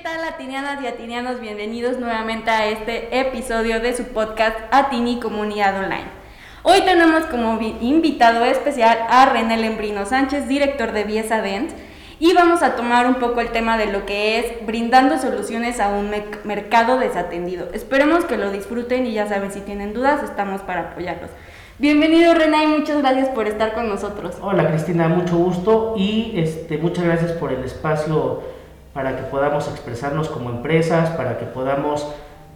¿Qué tal atinianas y atinianos? Bienvenidos nuevamente a este episodio de su podcast Atini Comunidad Online. Hoy tenemos como invitado especial a René Lembrino Sánchez, director de Viesa Dent, y vamos a tomar un poco el tema de lo que es brindando soluciones a un mercado desatendido. Esperemos que lo disfruten y ya saben, si tienen dudas, estamos para apoyarlos. Bienvenido René y muchas gracias por estar con nosotros. Hola Cristina, mucho gusto y este, muchas gracias por el espacio para que podamos expresarnos como empresas, para que podamos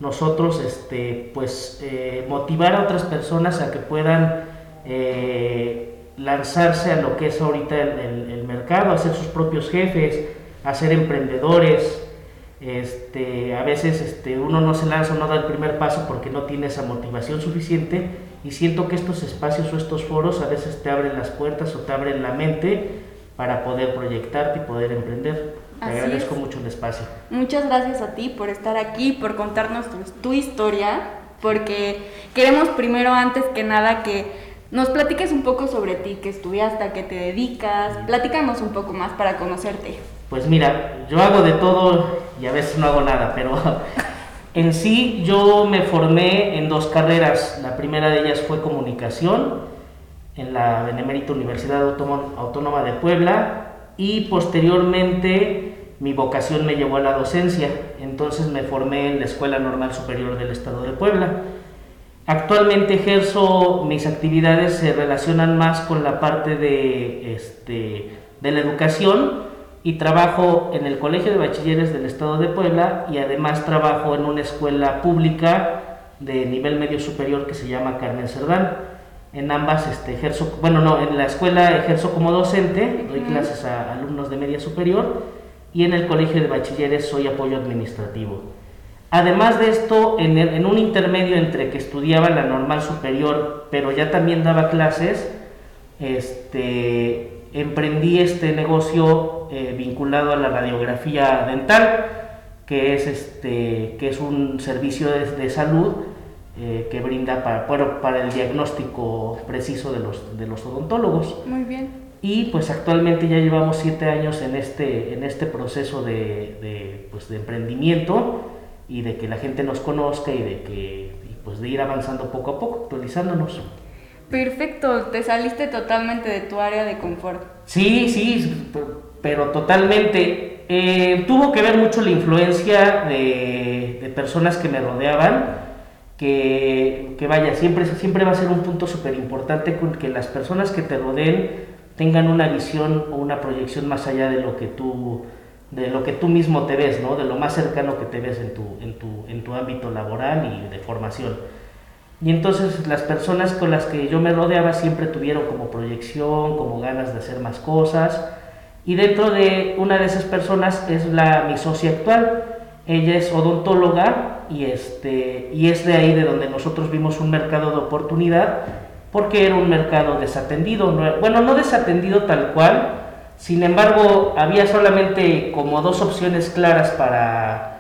nosotros este, pues, eh, motivar a otras personas a que puedan eh, lanzarse a lo que es ahorita el, el, mercado, a ser sus propios jefes, a ser emprendedores. Este, a veces este, uno no se lanza, no da el primer paso porque no tiene esa motivación suficiente y siento que estos espacios o estos foros a veces te abren las puertas o te abren la mente para poder proyectarte y poder emprender. Te agradezco mucho el espacio. Muchas gracias a ti por estar aquí, por contarnos tu, tu historia, porque queremos primero, antes que nada, que nos platiques un poco sobre ti, qué estudiaste, a qué te dedicas, platícanos un poco más para conocerte. Pues mira, yo hago de todo y a veces no hago nada, pero en sí yo me formé en dos carreras. La primera de ellas fue comunicación en la Benemérita Universidad Autónoma de Puebla y posteriormente mi vocación me llevó a la docencia. Entonces me formé en la Escuela Normal Superior del Estado de Puebla. Actualmente ejerzo mis actividades se relacionan más con la parte de, este, de la educación y trabajo en el Colegio de Bachilleres del Estado de Puebla y además trabajo en una escuela pública de nivel medio superior que se llama Carmen Cerdán. En ambas este, ejerzo, bueno, no, en la escuela ejerzo como docente, doy clases a alumnos de media superior y en el Colegio de Bachilleres soy apoyo administrativo. Además de esto, en, un intermedio entre que estudiaba la normal superior, pero ya también daba clases, este, emprendí este negocio eh, vinculado a la radiografía dental, que es, este, que es un servicio de, salud eh, que brinda para, para, el diagnóstico preciso de los, de los odontólogos. Muy bien. Y pues actualmente ya llevamos siete años en este, en este proceso de, de, pues, de emprendimiento y de que la gente nos conozca y de que pues de ir avanzando poco a poco, actualizándonos. Perfecto, te saliste totalmente de tu área de confort. Sí, sí, pero totalmente. Eh, tuvo que ver mucho la influencia de, de personas que me rodeaban, que, que, vaya, siempre, siempre va a ser un punto súper importante con que las personas que te rodeen tengan una visión o una proyección más allá de lo que tú de lo que tú mismo te ves, ¿no? de lo más cercano que te ves en tu, en tu, en tu ámbito laboral y de formación. Y entonces las personas con las que yo me rodeaba siempre tuvieron como proyección, como ganas de hacer más cosas. Y dentro de una de esas personas es la, mi socia actual. Ella es odontóloga y, este, y es de ahí de donde nosotros vimos un mercado de oportunidad porque era un mercado desatendido. Bueno, no desatendido tal cual, sin embargo, había solamente como dos opciones claras para,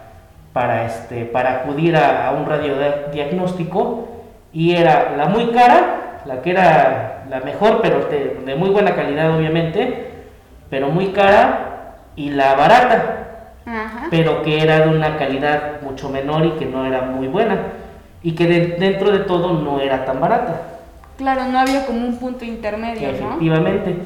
para, este, para acudir a, un radiodiagnóstico y era la muy cara, la que era la mejor, pero de, muy buena calidad obviamente, pero muy cara, y la barata, pero que era de una calidad mucho menor y que no era muy buena, y que dentro de todo no era tan barata. Claro, no había como un punto intermedio, Efectivamente.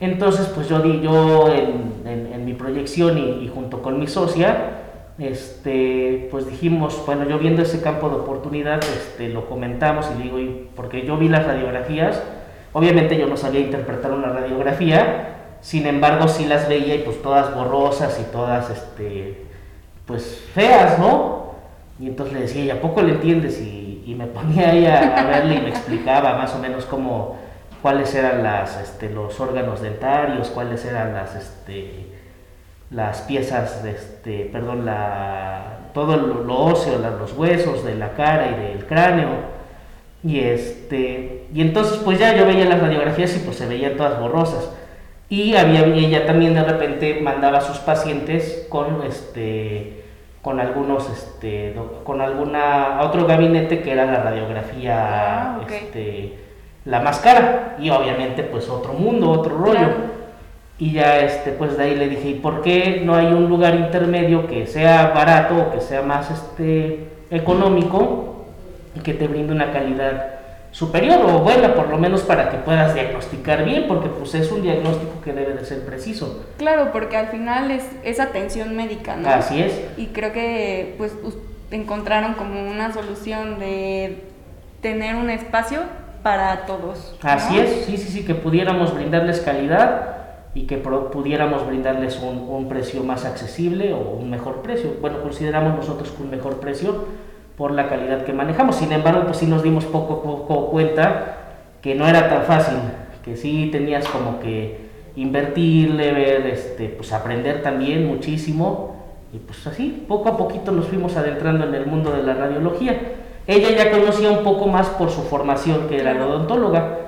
Entonces, pues yo di, yo en, mi proyección y, junto con mi socia, este, pues dijimos, bueno, yo viendo ese campo de oportunidad, este, lo comentamos y digo, y porque yo vi las radiografías, obviamente yo no sabía interpretar una radiografía, sin embargo sí las veía y pues todas borrosas y todas, este, pues feas, ¿no? Y entonces le decía, ¿y a poco le entiendes? Y, me ponía ahí a, a verle y me explicaba más o menos cómo cuáles eran este, los órganos dentarios, cuáles eran las, este, las piezas, este, perdón, la, todo lo, óseo, los huesos de la cara y del cráneo. Y, este, y entonces pues ya yo veía las radiografías y pues se veían todas borrosas. Y había, ella también de repente mandaba a sus pacientes con este con algunos este con alguna otro gabinete que era la radiografía ah, este, la más cara y obviamente pues otro mundo, otro rollo. Y ya este, pues de ahí le dije, ¿y por qué no hay un lugar intermedio que sea barato o que sea más este, económico y que te brinde una calidad superior o buena, por lo menos para que puedas diagnosticar bien, porque pues es un diagnóstico que debe de ser preciso. Claro, porque al final es, es atención médica, ¿no? Así es. Y creo que pues encontraron como una solución de tener un espacio para todos. Así es, sí, sí, sí, que pudiéramos brindarles calidad y que pudiéramos brindarles un, un, precio más accesible o un mejor precio. Bueno, consideramos nosotros que un mejor precio por la calidad que manejamos. Sin embargo, pues sí nos dimos poco poco cuenta que no era tan fácil, que sí tenías como que invertirle, ver, este, pues aprender también muchísimo y pues así, poco a poquito nos fuimos adentrando en el mundo de la radiología. Ella ya conocía un poco más por su formación que era la odontóloga,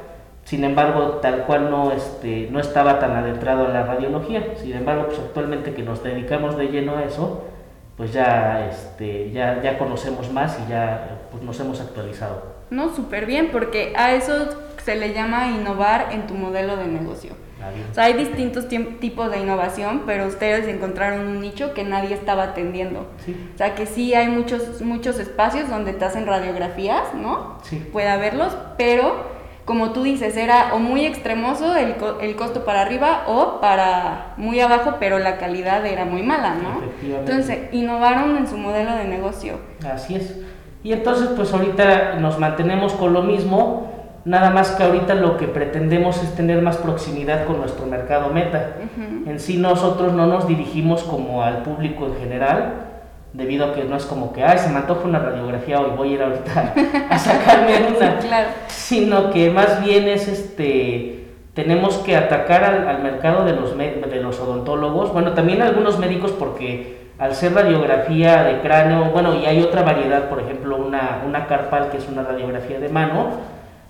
sin embargo, tal cual no, este, no estaba tan adentrado en la radiología. Sin embargo, pues actualmente que nos dedicamos de lleno a eso, pues ya, este, ya, ya conocemos más y ya pues nos hemos actualizado. No, súper bien, porque a eso se le llama innovar en tu modelo de negocio. O sea, hay distintos tipos de innovación, pero ustedes encontraron un nicho que nadie estaba atendiendo. O sea, que sí hay muchos, muchos espacios donde te hacen radiografías, ¿no? Sí. Puede haberlos, pero como tú dices, era o muy extremoso el, el costo para arriba o para muy abajo, pero la calidad era muy mala, ¿no? Entonces, innovaron en su modelo de negocio. Así es. Y entonces, pues ahorita nos mantenemos con lo mismo Nada más que ahorita lo que pretendemos es tener más proximidad con nuestro mercado meta. En sí nosotros no nos dirigimos como al público en general, debido a que no es como que, ay, se me antoja una radiografía hoy, voy a ir ahorita a sacarme una. claro. Sino que más bien es este, tenemos que atacar al, mercado de los, de los odontólogos, bueno, también algunos médicos porque al ser radiografía de cráneo, bueno, y hay otra variedad, por ejemplo, una, una carpal que es una radiografía de mano,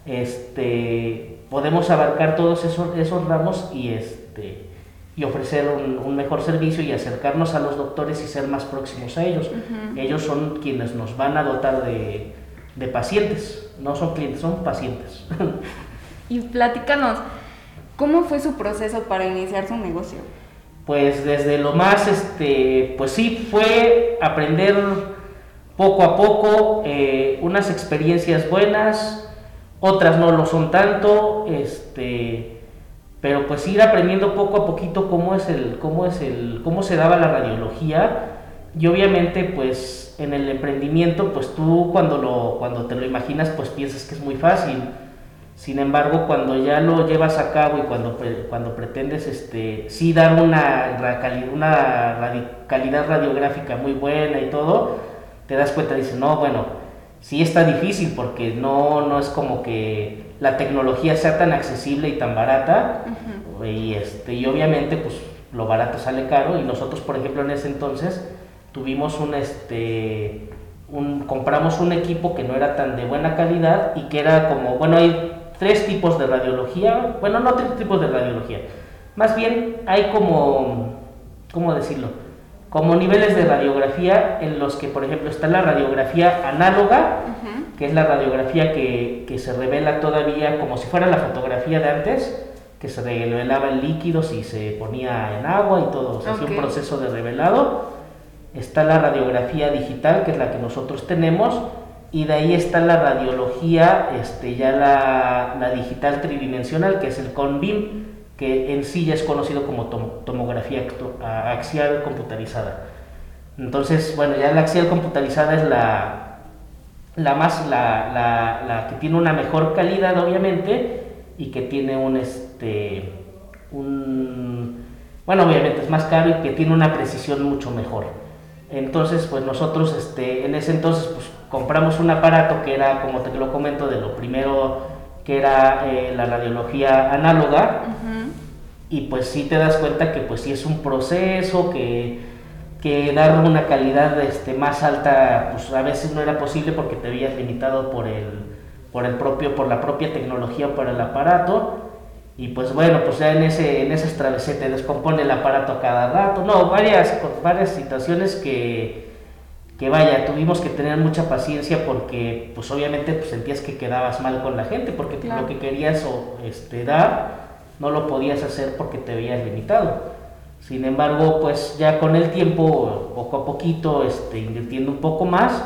este, podemos abarcar todos esos, esos ramos y, este, y ofrecer un, mejor servicio y acercarnos a los doctores y ser más próximos a ellos. Ellos son quienes nos van a dotar de, de pacientes, no son clientes, son pacientes. y platícanos, ¿cómo fue su proceso para iniciar su negocio? Pues desde lo más, este, pues sí, fue aprender poco a poco, eh, unas experiencias buenas, otras no lo son tanto, este, pero pues ir aprendiendo poco a poquito cómo es el, cómo es el, cómo se daba la radiología y obviamente pues en el emprendimiento pues tú cuando lo, cuando te lo imaginas pues piensas que es muy fácil. Sin embargo, cuando ya lo llevas a cabo y cuando, cuando pretendes este, sí dar una, una calidad radiográfica muy buena y todo, te das cuenta dices, no, bueno, sí está difícil porque no, no es como que la tecnología sea tan accesible y tan barata y, este, y obviamente pues lo barato sale caro y nosotros por ejemplo en ese entonces tuvimos un este un, compramos un equipo que no era tan de buena calidad y que era como bueno hay tres tipos de radiología bueno no tres tipos de radiología más bien hay como cómo decirlo como niveles de radiografía en los que, por ejemplo, está la radiografía análoga, que es la radiografía que, que, se revela todavía como si fuera la fotografía de antes, que se revelaba en líquidos y se ponía en agua y todo, o sea, un proceso de revelado. Está la radiografía digital, que es la que nosotros tenemos, y de ahí está la radiología, este, ya la, la digital tridimensional, que es el CONBIM, que en sí ya es conocido como tomografía axial computarizada. Entonces, bueno, ya la axial computarizada es la, la más, la, que tiene una mejor calidad, obviamente, y que tiene un, este, un, bueno, obviamente es más caro y que tiene una precisión mucho mejor. Entonces, pues nosotros, este, en ese entonces, pues compramos un aparato que era, como te lo comento, de lo primero que era eh, la radiología análoga, y pues sí te das cuenta que pues sí es un proceso, que, que dar una calidad este, más alta pues a veces no era posible porque te habías limitado por el, por el propio, por la propia tecnología o por el aparato. Y pues bueno, pues ya en, ese, en esas travesías te descompone el aparato a cada rato. No, varias, varias situaciones que, que vaya, tuvimos que tener mucha paciencia porque pues obviamente pues sentías que quedabas mal con la gente porque lo que querías o, este, dar no lo podías hacer porque te veías limitado. Sin embargo, pues ya con el tiempo, poco a poquito, este, invirtiendo un poco más,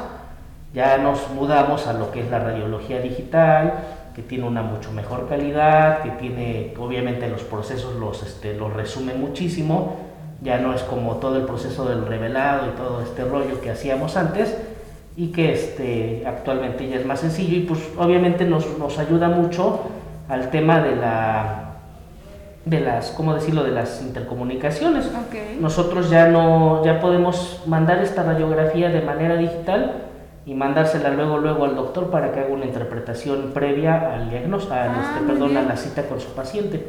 ya nos mudamos a lo que es la radiología digital, que tiene una mucho mejor calidad, que tiene, obviamente los procesos los, este, los resume muchísimo, ya no es como todo el proceso del revelado y todo este rollo que hacíamos antes, y que este, actualmente ya es más sencillo y pues obviamente nos, nos ayuda mucho al tema de la de las, ¿cómo decirlo?, de las intercomunicaciones. Nosotros ya no, ya podemos mandar esta radiografía de manera digital y mandársela luego luego al doctor para que haga una interpretación previa al diagnóstico, ah, este, perdón, a la cita con su paciente.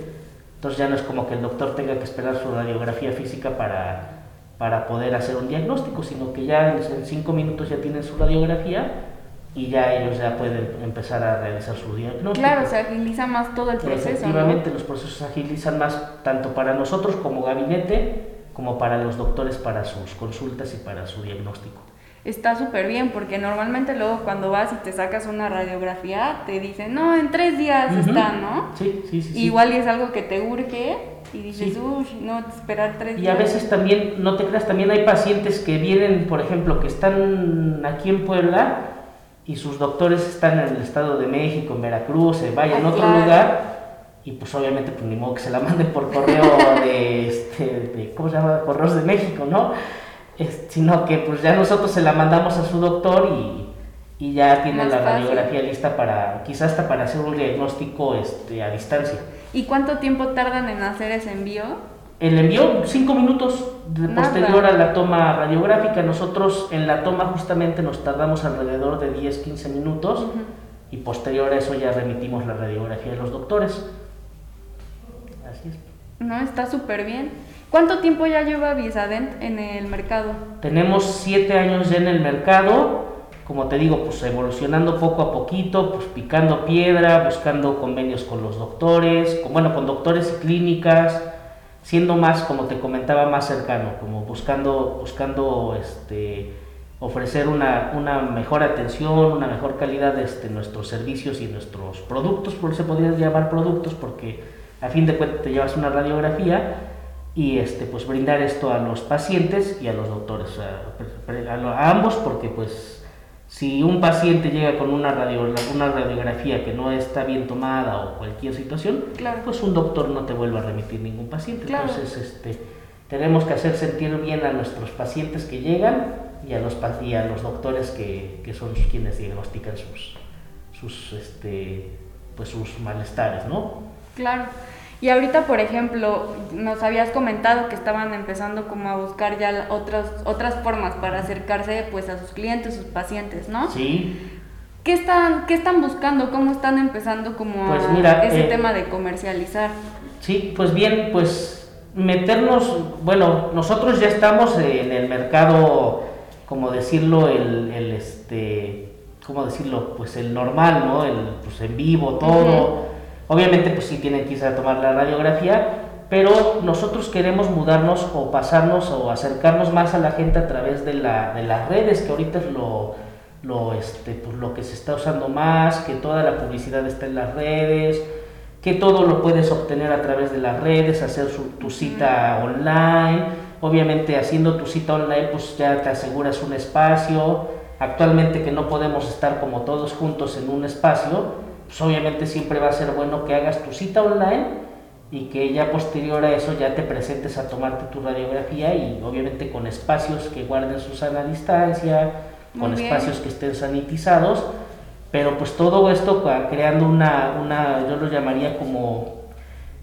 Entonces ya no es como que el doctor tenga que esperar su radiografía física para para poder hacer un diagnóstico, sino que ya en cinco minutos ya tienen su radiografía y ya ellos ya pueden empezar a realizar su diagnóstico. Claro, se agiliza más todo el proceso. Efectivamente, los procesos se agilizan más tanto para nosotros como gabinete, como para los doctores para sus consultas y para su diagnóstico. Está súper bien, porque normalmente luego cuando vas y te sacas una radiografía, te dicen, no, en tres días está, ¿no? Sí, sí, sí. Igual y es algo que te urge y dices, uy, no, esperar tres días. Y a veces también, no te creas, también hay pacientes que vienen, por ejemplo, que están aquí en Puebla y sus doctores están en el Estado de México, en Veracruz, se vayan en otro lugar y pues obviamente pues ni modo que se la manden por correo de, este, de ¿cómo se llama? Correos de México, ¿no? sino que pues ya nosotros se la mandamos a su doctor y, y ya tiene la radiografía lista para, quizás hasta para hacer un diagnóstico este, a distancia. ¿Y cuánto tiempo tardan en hacer ese envío? El envío, cinco minutos de posterior a la toma radiográfica. Nosotros en la toma justamente nos tardamos alrededor de 10, 15 minutos y posterior a eso ya remitimos la radiografía de los doctores. Así es. No, está súper bien. ¿Cuánto tiempo ya lleva Visadent en el mercado? Tenemos siete años ya en el mercado como te digo, pues evolucionando poco a poquito, pues picando piedra, buscando convenios con los doctores, con, bueno, con doctores y clínicas, siendo más, como te comentaba, más cercano, como buscando, buscando este, ofrecer una, una mejor atención, una mejor calidad de este, nuestros servicios y nuestros productos, por eso se podrían llamar productos, porque a fin de cuentas te llevas una radiografía y este, pues brindar esto a los pacientes y a los doctores, a, a ambos, porque pues si un paciente llega con una, una radiografía que no está bien tomada o cualquier situación, pues un doctor no te vuelve a remitir ningún paciente. Entonces, este, tenemos que hacer sentir bien a nuestros pacientes que llegan y a los, y a los doctores que, que son quienes diagnostican sus, sus, este, pues sus malestares, ¿no? Claro. Y ahorita, por ejemplo, nos habías comentado que estaban empezando como a buscar ya otras, otras formas para acercarse pues a sus clientes, sus pacientes, ¿no? Sí. ¿Qué están, qué están buscando? ¿Cómo están empezando como pues ese eh, tema de comercializar? Sí, pues bien, pues meternos, bueno, nosotros ya estamos en el mercado, como decirlo, el, el este, ¿cómo decirlo? Pues el normal, ¿no? El, pues en vivo, todo. Obviamente, pues sí tienen que irse a tomar la radiografía, pero nosotros queremos mudarnos o pasarnos o acercarnos más a la gente a través de, la, de las redes, que ahorita es lo, lo, este, pues lo que se está usando más, que toda la publicidad está en las redes, que todo lo puedes obtener a través de las redes, hacer tu cita online. Obviamente haciendo tu cita online pues ya te aseguras un espacio. Actualmente que no podemos estar como todos juntos en un espacio, pues obviamente siempre va a ser bueno que hagas tu cita online y que ya posterior a eso ya te presentes a tomarte tu radiografía y obviamente con espacios que guarden su sana distancia, con espacios que estén sanitizados, pero pues todo esto creando una, una yo lo llamaría como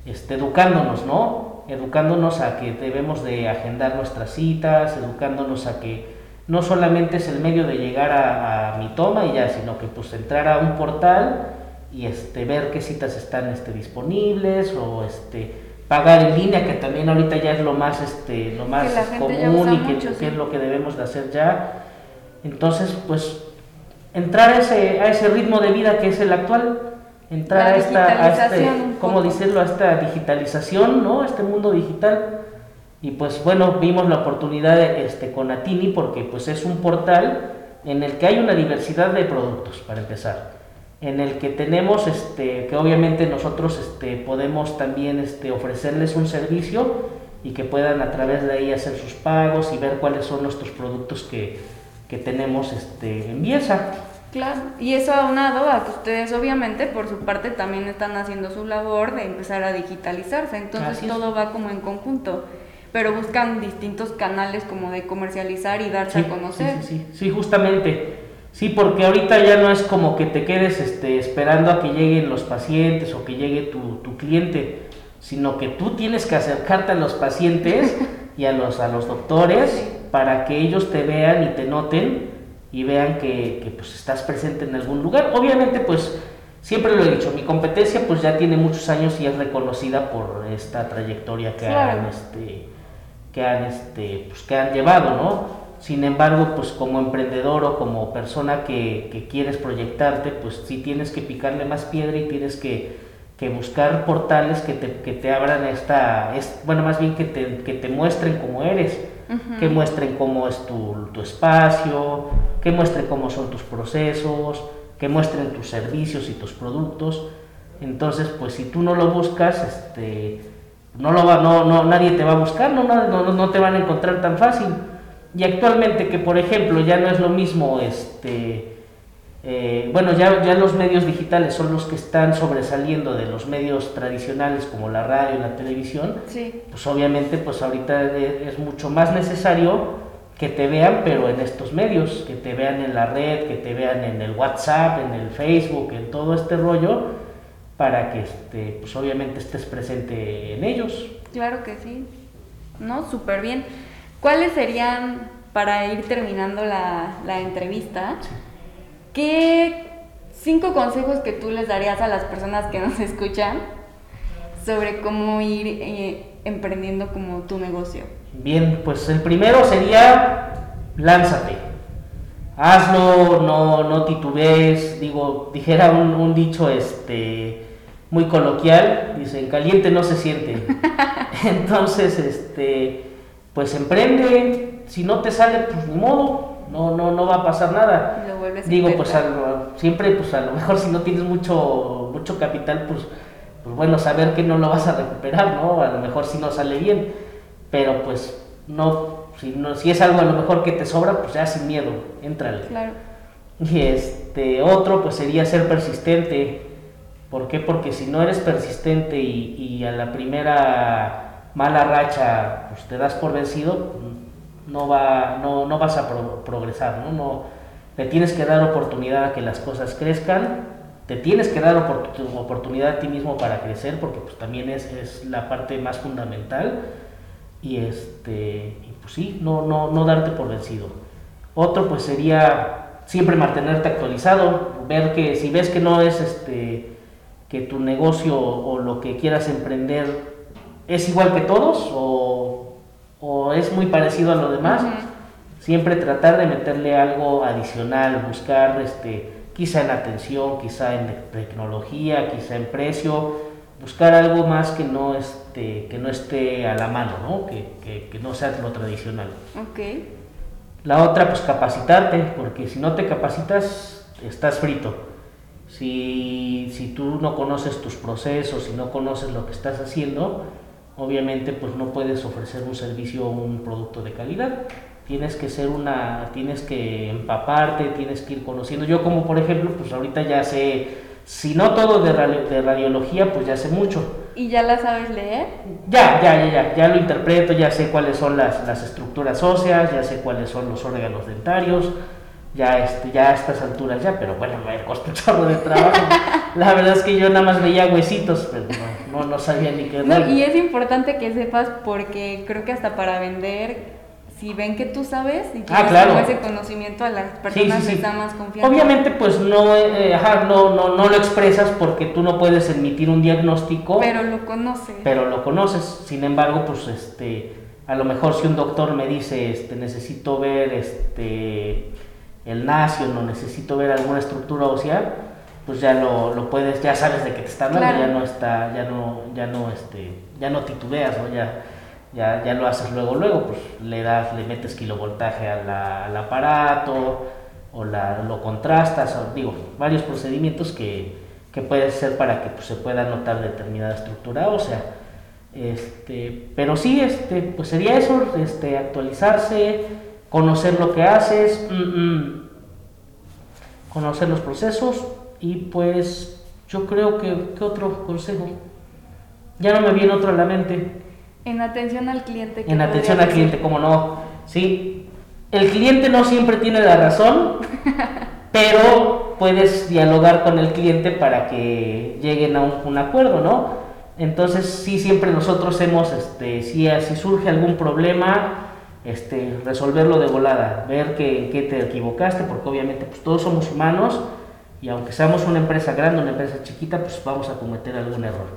este, educándonos, ¿no? Educándonos a que debemos de agendar nuestras citas, educándonos a que no solamente es el medio de llegar a, a mi toma y ya, sino que pues entrar a un portal y este, ver qué citas están este, disponibles o este, pagar en línea, que también ahorita ya es lo más, este, lo más común y que, es lo que debemos de hacer ya. Entonces, pues, entrar a ese, a ese ritmo de vida que es el actual, entrar a esta, a este, ¿cómo decirlo?, a esta digitalización, ¿no?, a este mundo digital. Y pues bueno, vimos la oportunidad este, con Atini porque pues es un portal en el que hay una diversidad de productos, para empezar en el que tenemos, este, que obviamente nosotros este, podemos también este, ofrecerles un servicio y que puedan a través de ahí hacer sus pagos y ver cuáles son nuestros productos que, que tenemos este, en Bielsa. Claro, y eso aunado a que ustedes obviamente por su parte también están haciendo su labor de empezar a digitalizarse, entonces todo va como en conjunto, pero buscan distintos canales como de comercializar y darse a conocer. Sí, sí, sí, justamente. Sí, porque ahorita ya no es como que te quedes este, esperando a que lleguen los pacientes o que llegue tu, tu cliente, sino que tú tienes que acercarte a los pacientes y a los, a los doctores para que ellos te vean y te noten y vean que, que, pues estás presente en algún lugar. Obviamente pues siempre lo he dicho, mi competencia pues ya tiene muchos años y es reconocida por esta trayectoria que han este que han este pues que han llevado, ¿no? Sin embargo, pues como emprendedor o como persona que, que quieres proyectarte, pues sí tienes que picarle más piedra y tienes que, que buscar portales que te, que te abran esta, es, bueno, más bien que te, que te muestren cómo eres, que muestren cómo es tu, tu espacio, que muestren cómo son tus procesos, que muestren tus servicios y tus productos. Entonces, pues si tú no lo buscas, este, no lo va, no, no, nadie te va a buscar, no, no, no te van a encontrar tan fácil. Y actualmente que, por ejemplo, ya no es lo mismo, este, eh, bueno, ya, ya los medios digitales son los que están sobresaliendo de los medios tradicionales como la radio y la televisión, sí. pues obviamente pues ahorita es mucho más necesario que te vean, pero en estos medios, que te vean en la red, que te vean en el WhatsApp, en el Facebook, en todo este rollo, para que este, pues obviamente estés presente en ellos. Claro que sí, ¿no? Súper bien. ¿Cuáles serían, para ir terminando la, la entrevista, qué cinco consejos que tú les darías a las personas que nos escuchan sobre cómo ir eh, emprendiendo como tu negocio? Bien, pues el primero sería lánzate. Hazlo, no, no titubees. Digo, dijera un, un dicho este muy coloquial, dice, en caliente no se siente. Entonces, este, pues emprende, si no te sale, pues ni modo, no, no, no va a pasar nada. Digo, pues siempre, pues a lo mejor si no tienes mucho, mucho capital, pues, pues bueno, saber que no lo vas a recuperar, ¿no? A lo mejor si no sale bien, pero pues no, si, no, si es algo a lo mejor que te sobra, pues ya sin miedo, entrale. Claro. Y este, otro, pues sería ser persistente. ¿Por qué? Porque si no eres persistente y, y a la primera mala racha pues te das por vencido, no, va, no, no vas a pro, progresar, ¿no? ¿no? Te tienes que dar oportunidad a que las cosas crezcan, te tienes que dar opor oportunidad a ti mismo para crecer, porque pues también es, es la parte más fundamental, y este, pues sí, no, no, no darte por vencido. Otro pues sería siempre mantenerte actualizado, ver que si ves que no es este que tu negocio o lo que quieras emprender es igual que todos o, o es muy parecido a lo demás, uh -huh. siempre tratar de meterle algo adicional, buscar este, quizá en atención, quizá en tecnología, quizá en precio, buscar algo más que no este, que no esté a la mano, ¿no? Que, que, que no sea lo tradicional. Okay. La otra, pues capacitarte, porque si no te capacitas, estás frito. Si, si tú no conoces tus procesos, si no conoces lo que estás haciendo, obviamente pues no puedes ofrecer un servicio o un producto de calidad. Tienes que ser una, tienes que empaparte, tienes que ir conociendo. Yo como por ejemplo, pues ahorita ya sé, si no todo de, radio, de radiología, pues ya sé mucho. ¿Y ya la sabes leer? Ya, ya, ya, ya, ya lo interpreto, ya sé cuáles son las, las estructuras óseas, ya sé cuáles son los órganos dentarios, ya, este, ya a estas alturas ya, pero bueno, me costó un chorro de trabajo. La verdad es que yo nada más veía huesitos, pero no, no, no sabía ni qué. No, y es importante que sepas porque creo que hasta para vender, si ven que tú sabes y tienes ah, claro. ese conocimiento a las personas sí, sí, sí. les da más confianza. Obviamente pues no, eh, ajá, no, no, no lo expresas porque tú no puedes emitir un diagnóstico. Pero lo conoces. Pero lo conoces. Sin embargo, pues este, a lo mejor si un doctor me dice, este, necesito ver, este el nacio, no necesito ver alguna estructura ósea, pues ya lo, lo puedes, ya sabes de qué te está hablando, claro. ya no está, ya no, ya no, este, ya no titubeas, ¿no? Ya, ya, ya lo haces luego, luego, pues le das, le metes kilovoltaje a la, al aparato, o la, lo contrastas, o, digo, varios procedimientos que, que puede ser para que pues, se pueda notar determinada estructura ósea. Este, pero sí, este, pues sería eso, este, actualizarse, conocer lo que haces, mm, mm, conocer los procesos y pues yo creo que, ¿qué otro consejo? Ya no me viene otro a la mente. En atención al cliente. En atención al cliente, como no. Sí, el cliente no siempre tiene la razón, pero puedes dialogar con el cliente para que lleguen a un, acuerdo, ¿no? Entonces, sí, siempre nosotros hemos, este, si, si surge algún problema, este, resolverlo de volada, ver que, qué te equivocaste, porque obviamente pues, todos somos humanos y aunque seamos una empresa grande, una empresa chiquita, pues vamos a cometer algún error.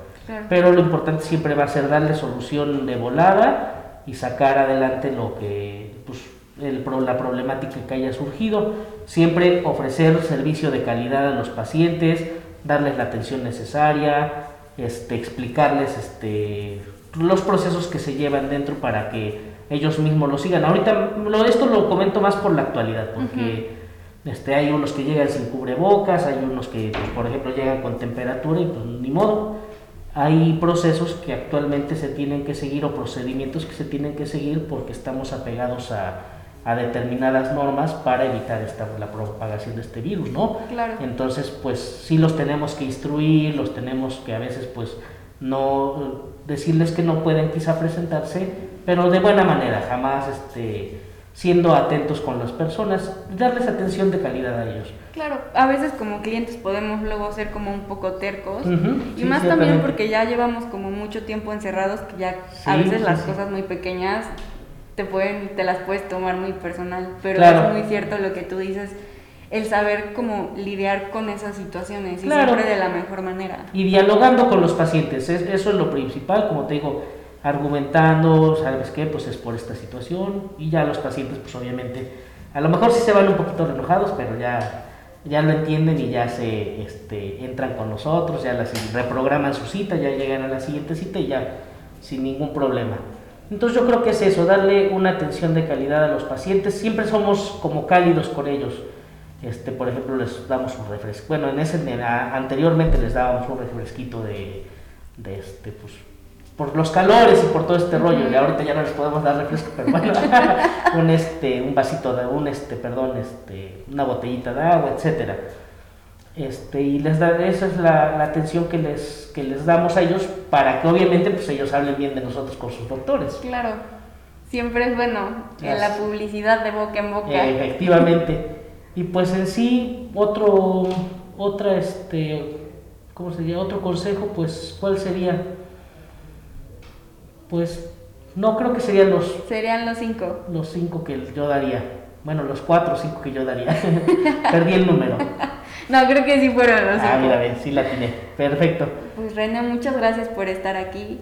Pero lo importante siempre va a ser darle solución de volada y sacar adelante lo que, pues, el, la problemática que haya surgido. Siempre ofrecer servicio de calidad a los pacientes, darles la atención necesaria, este, explicarles este, los procesos que se llevan dentro para que ellos mismos lo sigan. Ahorita lo, esto lo comento más por la actualidad, porque este, hay unos que llegan sin cubrebocas, hay unos que, pues, por ejemplo, llegan con temperatura y pues ni modo hay procesos que actualmente se tienen que seguir o procedimientos que se tienen que seguir porque estamos apegados a, a determinadas normas para evitar esta, la propagación de este virus, ¿no? Claro. Entonces, pues sí los tenemos que instruir, los tenemos que a veces, pues, no decirles que no pueden quizá presentarse, pero de buena manera, jamás este, siendo atentos con las personas, darles atención de calidad a ellos. Claro, a veces como clientes podemos luego ser como un poco tercos y más también porque ya llevamos como mucho tiempo encerrados que ya a veces las cosas muy pequeñas te pueden te las puedes tomar muy personal, pero es muy cierto lo que tú dices, el saber cómo lidiar con esas situaciones y siempre de la mejor manera. Y dialogando con los pacientes, eso es lo principal, como te digo, argumentando, ¿sabes qué? Pues es por esta situación y ya los pacientes pues obviamente a lo mejor sí se van un poquito enojados, pero ya, ya lo entienden y ya se este, entran con nosotros, ya las, reprograman su cita, ya llegan a la siguiente cita y ya sin ningún problema. Entonces yo creo que es eso, darle una atención de calidad a los pacientes, siempre somos como cálidos con ellos. Este, por ejemplo, les damos un refresco. Bueno, en ese anteriormente les dábamos un refresquito de, de este, pues, por los calores y por todo este rollo, y ahorita ya no les podemos dar refresco, pero bueno, un este, un vasito de, un este, perdón, este, una botellita de agua, etcétera. Este, y les da, esa es la, atención que les, que les damos a ellos para que obviamente pues ellos hablen bien de nosotros con sus doctores. Claro, siempre es bueno en la publicidad de boca en boca. efectivamente. Y pues en sí, otro, otra, este, ¿cómo sería? Otro consejo, pues, ¿cuál sería? Pues no creo que serían los... Serían los cinco. Los cinco que yo daría. Bueno, los cuatro o cinco que yo daría. Perdí el número. No, creo que sí fueron los cinco. Ah, mira, ver, sí la tiene. Perfecto. Pues René, muchas gracias por estar aquí.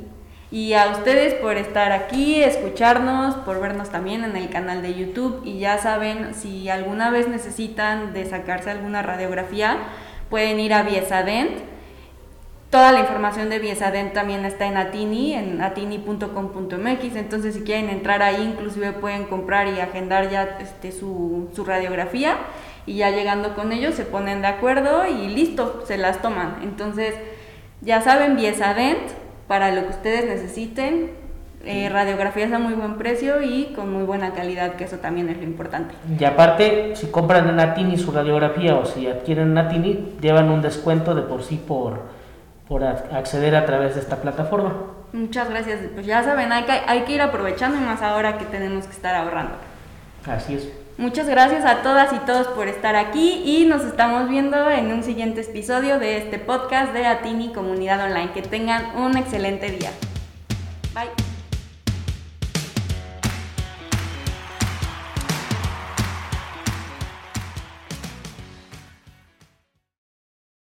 Y a ustedes por estar aquí, escucharnos, por vernos también en el canal de YouTube. Y ya saben, si alguna vez necesitan de sacarse alguna radiografía, pueden ir a Viesadent Toda la información de Biesadent también está en Atini, en atini.com.mx, entonces si quieren entrar ahí, inclusive pueden comprar y agendar ya este, su, radiografía y ya llegando con ellos se ponen de acuerdo y listo, se las toman. Entonces, ya saben, Biesadent, para lo que ustedes necesiten, eh, radiografías a muy buen precio y con muy buena calidad, que eso también es lo importante. Y aparte, si compran en Atini su radiografía o si adquieren en Atini, llevan un descuento de por sí por por acceder a través de esta plataforma. Muchas gracias. Pues ya saben, hay que, hay que ir aprovechando y más ahora que tenemos que estar ahorrando. Así es. Muchas gracias a todas y todos por estar aquí y nos estamos viendo en un siguiente episodio de este podcast de Atini Comunidad Online. Que tengan un excelente día. Bye.